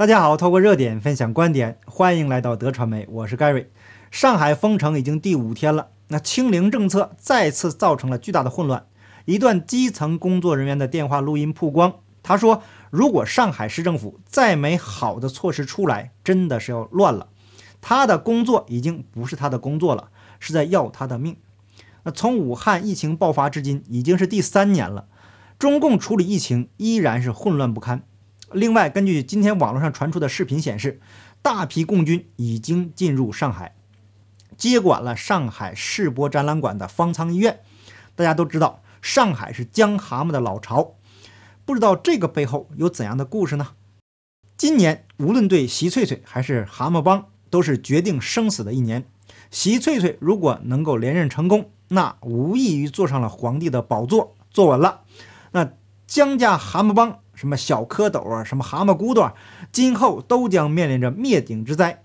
大家好，透过热点分享观点，欢迎来到德传媒，我是 Gary。上海封城已经第五天了，那清零政策再次造成了巨大的混乱。一段基层工作人员的电话录音曝光，他说：“如果上海市政府再没好的措施出来，真的是要乱了。他的工作已经不是他的工作了，是在要他的命。”那从武汉疫情爆发至今，已经是第三年了，中共处理疫情依然是混乱不堪。另外，根据今天网络上传出的视频显示，大批共军已经进入上海，接管了上海世博展览馆的方舱医院。大家都知道，上海是江蛤蟆的老巢，不知道这个背后有怎样的故事呢？今年无论对习翠翠还是蛤蟆帮，都是决定生死的一年。习翠翠如果能够连任成功，那无异于坐上了皇帝的宝座，坐稳了。那江家蛤蟆帮。什么小蝌蚪啊，什么蛤蟆骨朵，今后都将面临着灭顶之灾。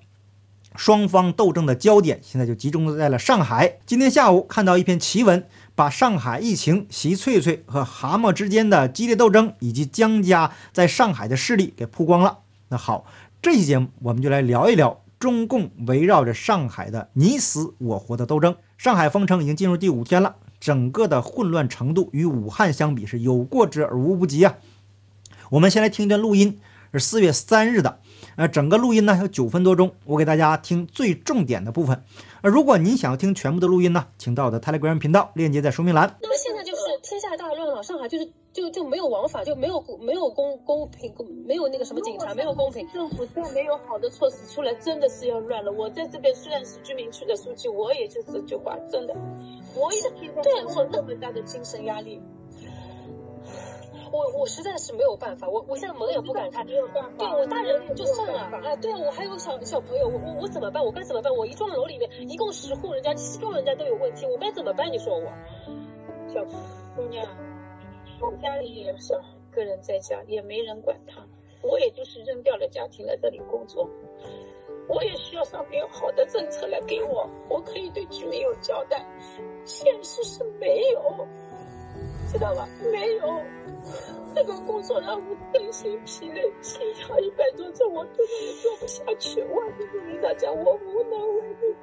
双方斗争的焦点现在就集中在了上海。今天下午看到一篇奇文，把上海疫情、习翠翠和蛤蟆之间的激烈斗争，以及江家在上海的势力给曝光了。那好，这期节目我们就来聊一聊中共围绕着上海的你死我活的斗争。上海封城已经进入第五天了，整个的混乱程度与武汉相比是有过之而无不及啊。我们先来听一段录音，是四月三日的。呃，整个录音呢有九分多钟，我给大家听最重点的部分。呃，如果您想要听全部的录音呢，请到我的 Telegram 频道，链接在说明栏。那么现在就是天下大乱了，上海就是就就没有王法，就没有没有公公平，没有那个什么警察，没有公平。政府再没有好的措施出来，真的是要乱了。我在这边虽然是居民区的书记，我也就这句话，真的，我也对我那么大的精神压力。我我实在是没有办法，我我现在门也不敢开。对，我大人就算了啊，对啊，我还有小小朋友，我我我怎么办？我该怎么办？我一幢楼里面一共十户人家，七幢人家都有问题，我该怎么办？你说我，小姑娘，我家里也是一个人在家，也没人管他，我也就是扔掉了家庭来这里工作，我也需要上面有好的政策来给我，我可以对居民有交代，现实是没有。知道吧？没有，这个工作让我身心疲累，心跳一百多次，我根本也做不下去。我跟领导讲，我无能为力。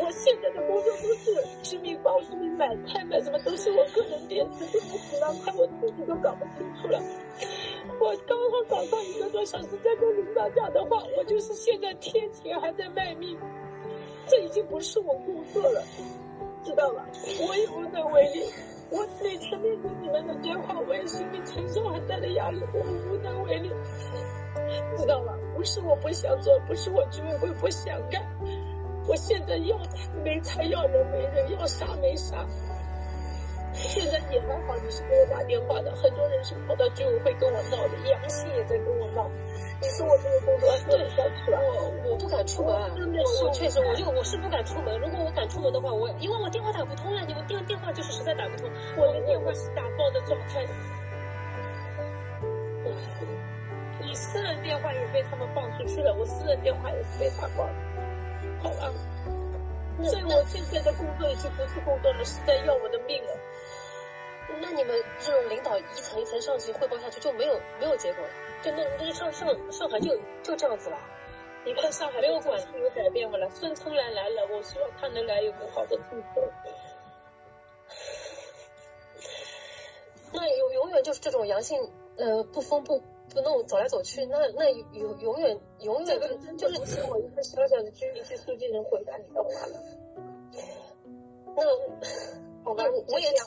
我现在的工作都是居民帮居民买菜买什么，都是我个人编制，这个几万块我自己都搞不清楚了。我刚刚早上一个多小时在跟领导讲的话，我就是现在贴钱还在卖命，这已经不是我工作了，知道吧？我也无能为力。我每次面对你们的电话，我也心里承受很大的压力，我无能为力，知道吗？不是我不想做，不是我居委会不想干，我现在要财没财，要人没人，要啥没啥。现在也还好，你是给我打电话的，很多人是跑到居委会跟我闹的，杨鑫也在跟我闹。你说我这个工作做得下去了？我我不敢出门，我我确实，我就我是不敢出门。如果我敢出门的话，我因为我电话打不通了，你们电电话就是实在打不通，我的电话是打爆的状态。你私人电话也被他们放出去了，我私人电话也是被打爆的。好了，所以我现在的工作已经不是工作了，是在要我的命了。那你们这种领导一层一层上去汇报下去，就没有没有结果了？就那那上上上海就就这样子了，你看上海没有管是有改变不了。孙春兰来了，我希望他能来有个好的政策。那永永远就是这种阳性，呃，不封不不弄，走来走去，那那永永远永远就是只我一个小小的居民区书记能回答你的话了。那好吧，我也讲，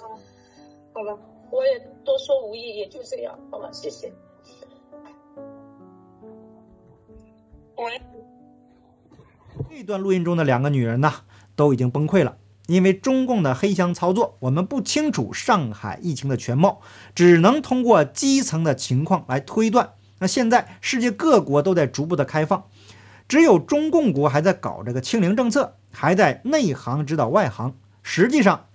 好吧，我也多说无益，也就这样，好吧，谢谢。这段录音中的两个女人呢，都已经崩溃了，因为中共的黑箱操作，我们不清楚上海疫情的全貌，只能通过基层的情况来推断。那现在世界各国都在逐步的开放，只有中共国还在搞这个清零政策，还在内行指导外行。实际上，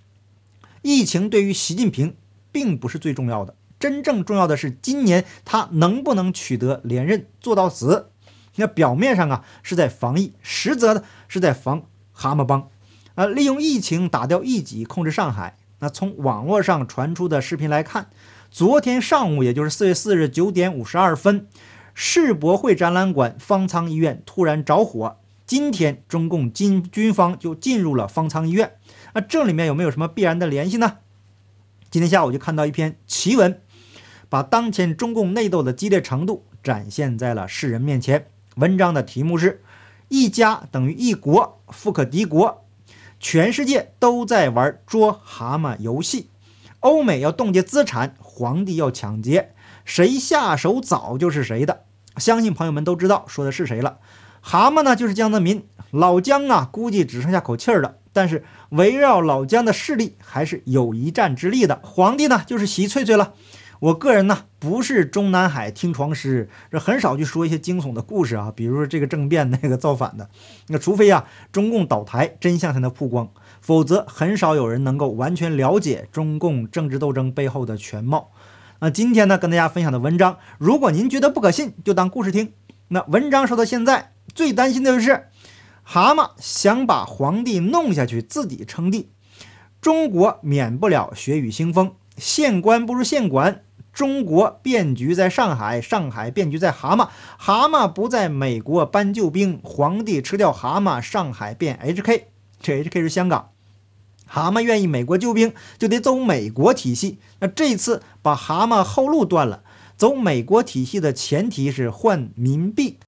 疫情对于习近平并不是最重要的，真正重要的是今年他能不能取得连任，做到死。那表面上啊是在防疫，实则呢是在防蛤蟆帮，啊，利用疫情打掉一己，控制上海。那从网络上传出的视频来看，昨天上午，也就是四月四日九点五十二分，世博会展览馆方舱医院突然着火。今天中共军军方就进入了方舱医院，那这里面有没有什么必然的联系呢？今天下午就看到一篇奇文，把当前中共内斗的激烈程度展现在了世人面前。文章的题目是“一家等于一国，富可敌国”，全世界都在玩捉蛤蟆游戏，欧美要冻结资产，皇帝要抢劫，谁下手早就是谁的。相信朋友们都知道说的是谁了。蛤蟆呢，就是江泽民老姜啊，估计只剩下口气儿了。但是围绕老姜的势力还是有一战之力的。皇帝呢，就是习翠翠了。我个人呢，不是中南海听床师，这很少去说一些惊悚的故事啊，比如说这个政变那个造反的。那除非啊，中共倒台，真相才能曝光，否则很少有人能够完全了解中共政治斗争背后的全貌。那今天呢，跟大家分享的文章，如果您觉得不可信，就当故事听。那文章说到现在，最担心的就是。蛤蟆想把皇帝弄下去，自己称帝，中国免不了血雨腥风。县官不如县管，中国变局在上海，上海变局在蛤蟆，蛤蟆不在美国搬救兵，皇帝吃掉蛤蟆，上海变 HK，这 HK 是香港。蛤蟆愿意美国救兵，就得走美国体系。那这次把蛤蟆后路断了，走美国体系的前提是换民币。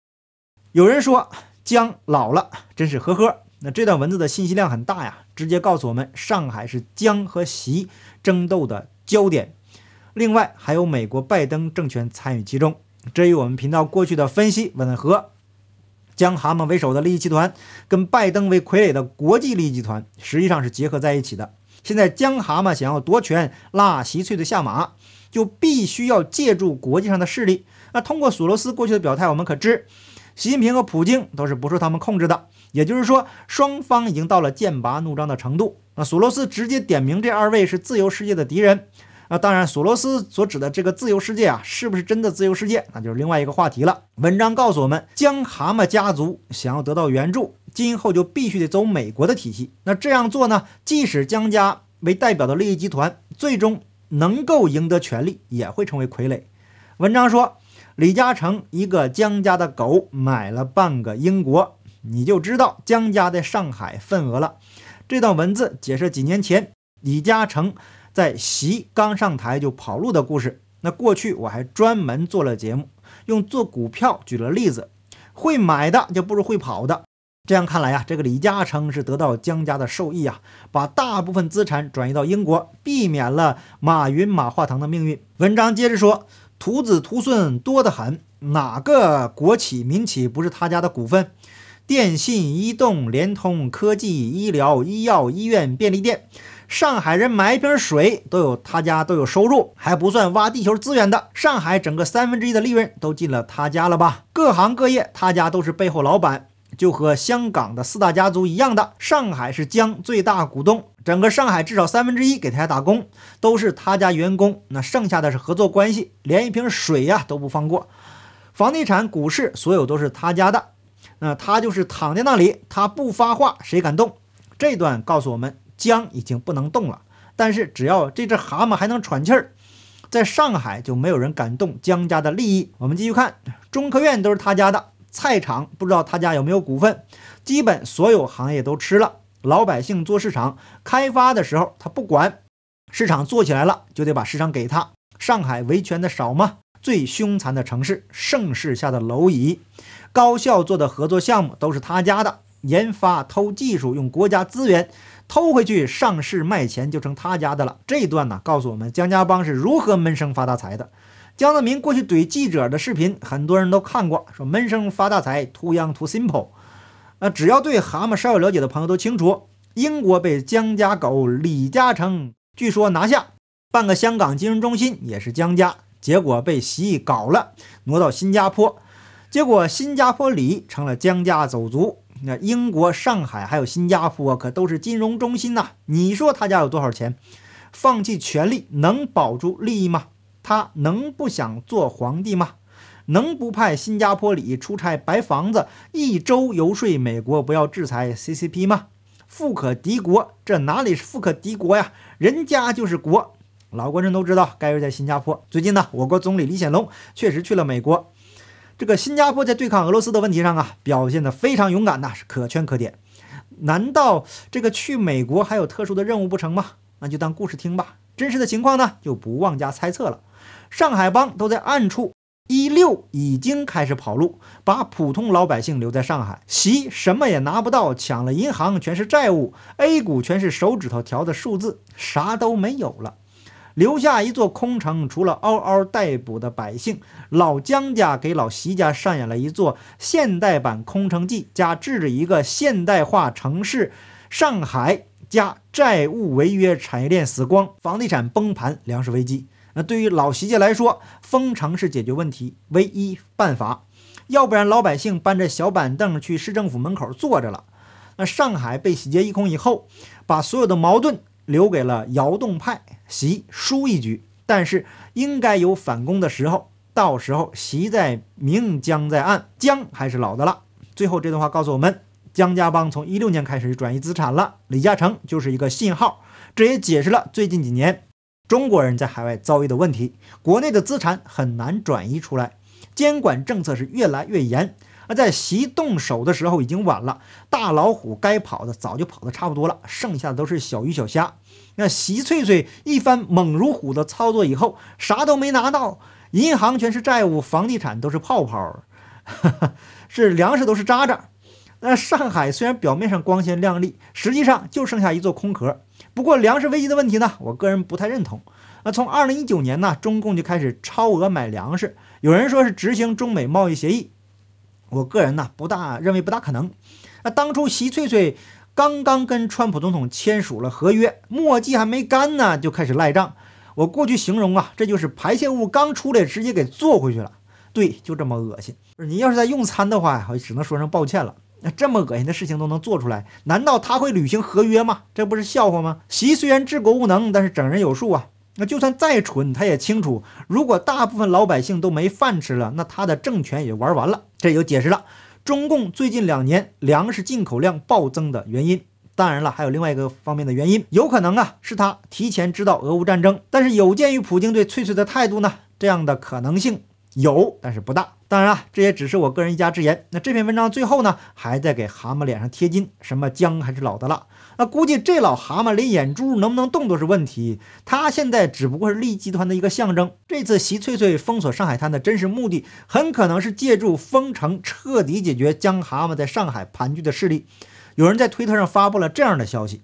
有人说。姜老了，真是呵呵。那这段文字的信息量很大呀，直接告诉我们，上海是姜和习争斗的焦点。另外，还有美国拜登政权参与其中，这与我们频道过去的分析吻合。姜蛤蟆为首的利益集团跟拜登为傀儡的国际利益集团实际上是结合在一起的。现在姜蛤蟆想要夺权拉习翠的下马，就必须要借助国际上的势力。那通过索罗斯过去的表态，我们可知。习近平和普京都是不受他们控制的，也就是说，双方已经到了剑拔弩张的程度。那索罗斯直接点名这二位是自由世界的敌人。那当然，索罗斯所指的这个自由世界啊，是不是真的自由世界，那就是另外一个话题了。文章告诉我们，江蛤蟆家族想要得到援助，今后就必须得走美国的体系。那这样做呢，即使江家为代表的利益集团最终能够赢得权力，也会成为傀儡。文章说。李嘉诚一个江家的狗买了半个英国，你就知道江家在上海份额了。这段文字解释几年前李嘉诚在习刚上台就跑路的故事。那过去我还专门做了节目，用做股票举了例子，会买的就不如会跑的。这样看来呀，这个李嘉诚是得到江家的受益啊，把大部分资产转移到英国，避免了马云、马化腾的命运。文章接着说。徒子徒孙多得很，哪个国企民企不是他家的股份？电信、移动、联通、科技、医疗、医药、医院、便利店，上海人买一瓶水都有他家都有收入，还不算挖地球资源的。上海整个三分之一的利润都进了他家了吧？各行各业他家都是背后老板。就和香港的四大家族一样的，上海是江最大股东，整个上海至少三分之一给他家打工，都是他家员工，那剩下的是合作关系，连一瓶水呀都不放过。房地产、股市，所有都是他家的，那他就是躺在那里，他不发话，谁敢动？这段告诉我们，江已经不能动了，但是只要这只蛤蟆还能喘气儿，在上海就没有人敢动江家的利益。我们继续看，中科院都是他家的。菜场不知道他家有没有股份，基本所有行业都吃了。老百姓做市场开发的时候，他不管，市场做起来了就得把市场给他。上海维权的少吗？最凶残的城市，盛世下的蝼蚁。高校做的合作项目都是他家的，研发偷技术用国家资源偷回去上市卖钱就成他家的了。这段呢，告诉我们江家帮是如何闷声发大财的。江泽民过去怼记者的视频，很多人都看过，说闷声发大财，too young too simple。呃，只要对蛤蟆稍有了解的朋友都清楚，英国被江家狗李嘉诚据说拿下，半个香港金融中心也是江家，结果被习搞了，挪到新加坡，结果新加坡李成了江家走卒。那英国、上海还有新加坡可都是金融中心呐，你说他家有多少钱？放弃权力能保住利益吗？他能不想做皇帝吗？能不派新加坡里出差白房子一周游说美国不要制裁 CCP 吗？富可敌国，这哪里是富可敌国呀？人家就是国。老观众都知道，盖瑞在新加坡。最近呢，我国总理李显龙确实去了美国。这个新加坡在对抗俄罗斯的问题上啊，表现得非常勇敢呐，是可圈可点。难道这个去美国还有特殊的任务不成吗？那就当故事听吧。真实的情况呢，就不妄加猜测了。上海帮都在暗处，一六已经开始跑路，把普通老百姓留在上海，习什么也拿不到，抢了银行全是债务，A 股全是手指头调的数字，啥都没有了。留下一座空城，除了嗷嗷待哺的百姓，老姜家给老习家上演了一座现代版《空城计》，加治着一个现代化城市上海，加债务违约、产业链死光、房地产崩盘、粮食危机。那对于老习家来说，封城是解决问题唯一办法，要不然老百姓搬着小板凳去市政府门口坐着了。那上海被洗劫一空以后，把所有的矛盾。留给了窑洞派，习输一局，但是应该有反攻的时候，到时候习在明，姜在暗，江还是老的了。最后这段话告诉我们，姜家帮从一六年开始转移资产了，李嘉诚就是一个信号，这也解释了最近几年中国人在海外遭遇的问题，国内的资产很难转移出来，监管政策是越来越严。而在习动手的时候已经晚了，大老虎该跑的早就跑得差不多了，剩下的都是小鱼小虾。那习翠翠一番猛如虎的操作以后，啥都没拿到，银行全是债务，房地产都是泡泡，是粮食都是渣渣。那上海虽然表面上光鲜亮丽，实际上就剩下一座空壳。不过粮食危机的问题呢，我个人不太认同。那从二零一九年呢，中共就开始超额买粮食，有人说是执行中美贸易协议。我个人呢不大认为不大可能。那当初习翠翠刚刚跟川普总统签署了合约，墨迹还没干呢，就开始赖账。我过去形容啊，这就是排泄物刚出来，直接给做回去了。对，就这么恶心。你要是在用餐的话，我只能说声抱歉了。那这么恶心的事情都能做出来，难道他会履行合约吗？这不是笑话吗？习虽然治国无能，但是整人有数啊。那就算再蠢，他也清楚，如果大部分老百姓都没饭吃了，那他的政权也玩完了。这就解释了中共最近两年粮食进口量暴增的原因。当然了，还有另外一个方面的原因，有可能啊是他提前知道俄乌战争。但是有鉴于普京对翠翠的态度呢，这样的可能性有，但是不大。当然啊，这也只是我个人一家之言。那这篇文章最后呢，还在给蛤蟆脸上贴金，什么姜还是老的辣。那估计这老蛤蟆连眼珠能不能动都是问题。他现在只不过是利益集团的一个象征。这次习翠翠封锁上海滩的真实目的，很可能是借助封城彻底解决江蛤蟆在上海盘踞的势力。有人在推特上发布了这样的消息：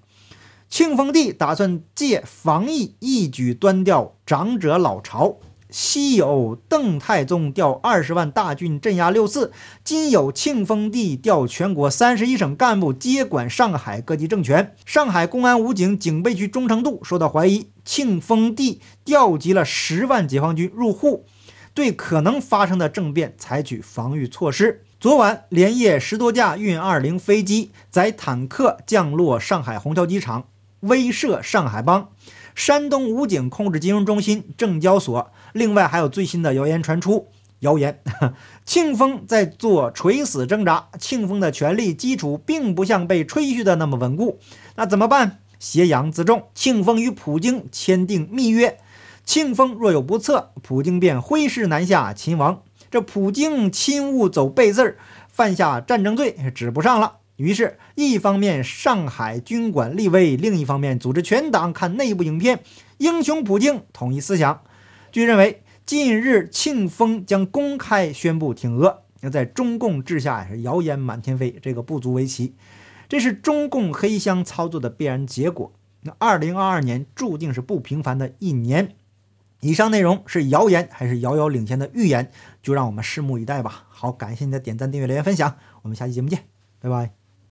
庆丰帝打算借防疫一举端掉长者老巢。昔有邓太宗调二十万大军镇压六四，今有庆丰帝调全国三十一省干部接管上海各级政权。上海公安武警警备区忠诚度受到怀疑，庆丰帝调集了十万解放军入沪，对可能发生的政变采取防御措施。昨晚连夜十多架运二零飞机载坦克降落上海虹桥机场，威慑上海帮。山东武警控制金融中心、证交所，另外还有最新的谣言传出。谣言，庆丰在做垂死挣扎。庆丰的权力基础并不像被吹嘘的那么稳固。那怎么办？挟洋自重。庆丰与普京签订密约，庆丰若有不测，普京便挥师南下擒王。这普京亲误走背字儿，犯下战争罪，指不上了。于是，一方面上海军管立威，另一方面组织全党看内部影片，英雄普京统一思想。据认为，近日庆丰将公开宣布挺俄，那在中共治下是谣言满天飞，这个不足为奇。这是中共黑箱操作的必然结果。那二零二二年注定是不平凡的一年。以上内容是谣言还是遥遥领先的预言，就让我们拭目以待吧。好，感谢你的点赞、订阅、留言、分享，我们下期节目见，拜拜。